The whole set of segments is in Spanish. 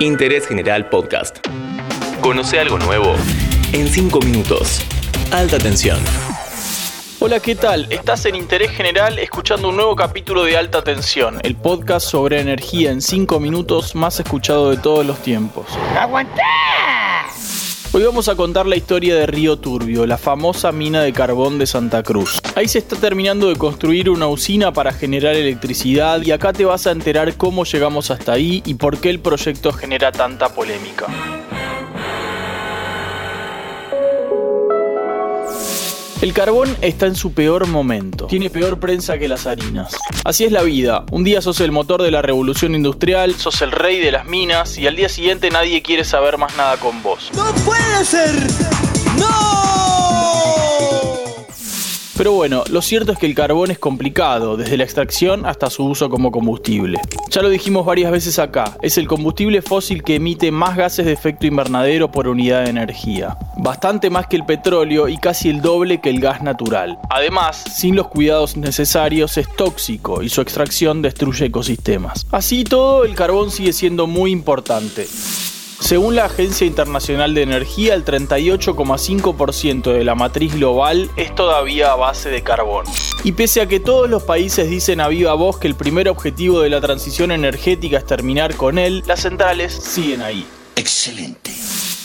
Interés General Podcast. Conoce algo nuevo en 5 minutos. Alta tensión. Hola, ¿qué tal? Estás en Interés General escuchando un nuevo capítulo de Alta Tensión, el podcast sobre energía en 5 minutos más escuchado de todos los tiempos. ¡Aguantá! Hoy vamos a contar la historia de Río Turbio, la famosa mina de carbón de Santa Cruz. Ahí se está terminando de construir una usina para generar electricidad y acá te vas a enterar cómo llegamos hasta ahí y por qué el proyecto genera tanta polémica. El carbón está en su peor momento. Tiene peor prensa que las harinas. Así es la vida. Un día sos el motor de la revolución industrial, sos el rey de las minas y al día siguiente nadie quiere saber más nada con vos. ¡No puede ser! Pero bueno, lo cierto es que el carbón es complicado, desde la extracción hasta su uso como combustible. Ya lo dijimos varias veces acá, es el combustible fósil que emite más gases de efecto invernadero por unidad de energía. Bastante más que el petróleo y casi el doble que el gas natural. Además, sin los cuidados necesarios es tóxico y su extracción destruye ecosistemas. Así todo, el carbón sigue siendo muy importante. Según la Agencia Internacional de Energía, el 38,5% de la matriz global es todavía a base de carbón. Y pese a que todos los países dicen a viva voz que el primer objetivo de la transición energética es terminar con él, las centrales siguen ahí. Excelente.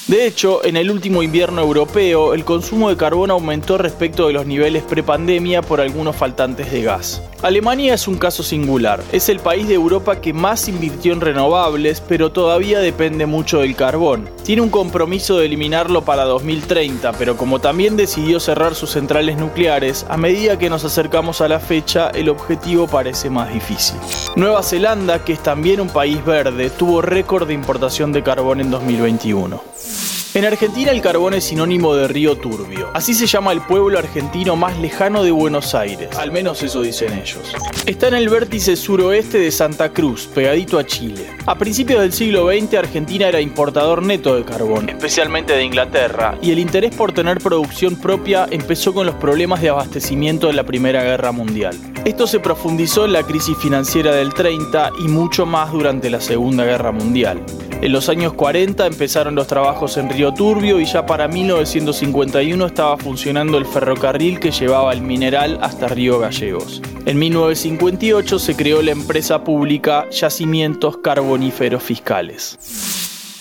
De hecho, en el último invierno europeo, el consumo de carbón aumentó respecto de los niveles prepandemia por algunos faltantes de gas. Alemania es un caso singular. Es el país de Europa que más invirtió en renovables, pero todavía depende mucho del carbón. Tiene un compromiso de eliminarlo para 2030, pero como también decidió cerrar sus centrales nucleares, a medida que nos acercamos a la fecha, el objetivo parece más difícil. Nueva Zelanda, que es también un país verde, tuvo récord de importación de carbón en 2021. En Argentina el carbón es sinónimo de río turbio. Así se llama el pueblo argentino más lejano de Buenos Aires. Al menos eso dicen ellos. Está en el vértice suroeste de Santa Cruz, pegadito a Chile. A principios del siglo XX Argentina era importador neto de carbón, especialmente de Inglaterra, y el interés por tener producción propia empezó con los problemas de abastecimiento de la Primera Guerra Mundial. Esto se profundizó en la crisis financiera del 30 y mucho más durante la Segunda Guerra Mundial. En los años 40 empezaron los trabajos en Río Turbio y ya para 1951 estaba funcionando el ferrocarril que llevaba el mineral hasta Río Gallegos. En 1958 se creó la empresa pública Yacimientos Carboníferos Fiscales.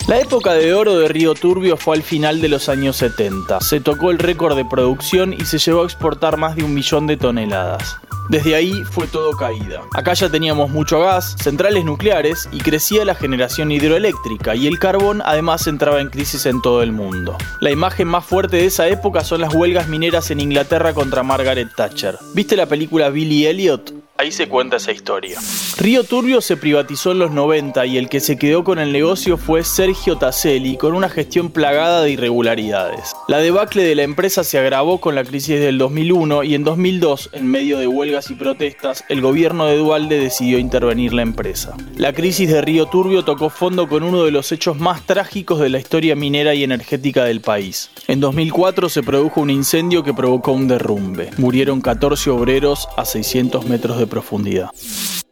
La época de oro de Río Turbio fue al final de los años 70. Se tocó el récord de producción y se llevó a exportar más de un millón de toneladas. Desde ahí fue todo caída. Acá ya teníamos mucho gas, centrales nucleares y crecía la generación hidroeléctrica y el carbón además entraba en crisis en todo el mundo. La imagen más fuerte de esa época son las huelgas mineras en Inglaterra contra Margaret Thatcher. ¿Viste la película Billy Elliot? Ahí se cuenta esa historia. Río Turbio se privatizó en los 90 y el que se quedó con el negocio fue Sergio Taselli con una gestión plagada de irregularidades. La debacle de la empresa se agravó con la crisis del 2001 y en 2002, en medio de huelgas y protestas, el gobierno de Dualde decidió intervenir la empresa. La crisis de Río Turbio tocó fondo con uno de los hechos más trágicos de la historia minera y energética del país. En 2004 se produjo un incendio que provocó un derrumbe. Murieron 14 obreros a 600 metros de profundidad.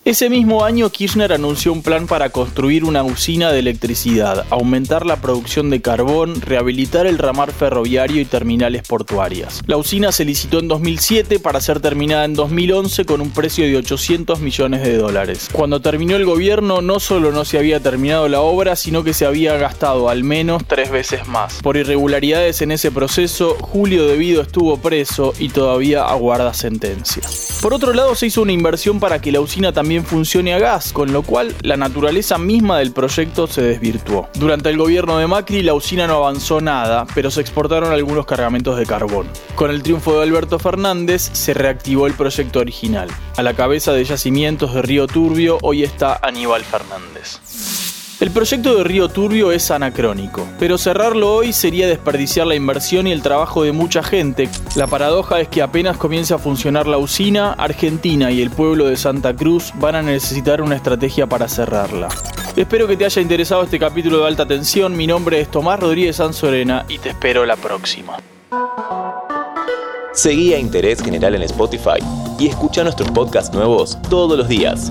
Ese mismo año Kirchner anunció un plan para construir una usina de electricidad, aumentar la producción de carbón, rehabilitar el ramar ferroviario y terminales portuarias. La usina se licitó en 2007 para ser terminada en 2011 con un precio de 800 millones de dólares. Cuando terminó el gobierno no solo no se había terminado la obra, sino que se había gastado al menos tres veces más. Por irregularidades en ese proceso, Julio Debido estuvo preso y todavía aguarda sentencia. Por otro lado, se hizo una inversión para que la usina también funcione a gas, con lo cual la naturaleza misma del proyecto se desvirtuó. Durante el gobierno de Macri, la usina no avanzó nada, pero se exportaron algunos cargamentos de carbón. Con el triunfo de Alberto Fernández, se reactivó el proyecto original. A la cabeza de yacimientos de Río Turbio, hoy está Aníbal Fernández. El proyecto de Río Turbio es anacrónico, pero cerrarlo hoy sería desperdiciar la inversión y el trabajo de mucha gente. La paradoja es que apenas comience a funcionar la usina, Argentina y el pueblo de Santa Cruz van a necesitar una estrategia para cerrarla. Espero que te haya interesado este capítulo de alta tensión. Mi nombre es Tomás Rodríguez Sanzorena y te espero la próxima. Seguí a Interés General en Spotify y escucha nuestros podcasts nuevos todos los días.